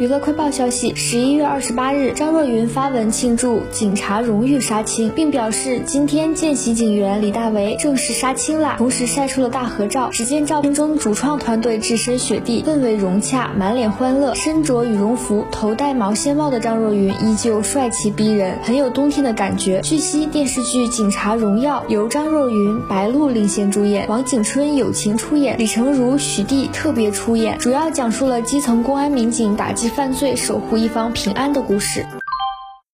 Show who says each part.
Speaker 1: 娱乐快报消息：十一月二十八日，张若昀发文庆祝警察荣誉杀青，并表示今天见习警员李大为正式杀青啦。同时晒出了大合照，只见照片中主创团队置身雪地，氛围融洽，满脸欢乐。身着羽绒服、头戴毛线帽的张若昀依旧帅气逼人，很有冬天的感觉。据悉，电视剧《警察荣耀》由张若昀、白鹿领衔主演，王景春友情出演，李成儒、许娣特别出演，主要讲述了基层公安民警打击。犯罪，守护一方平安的故事。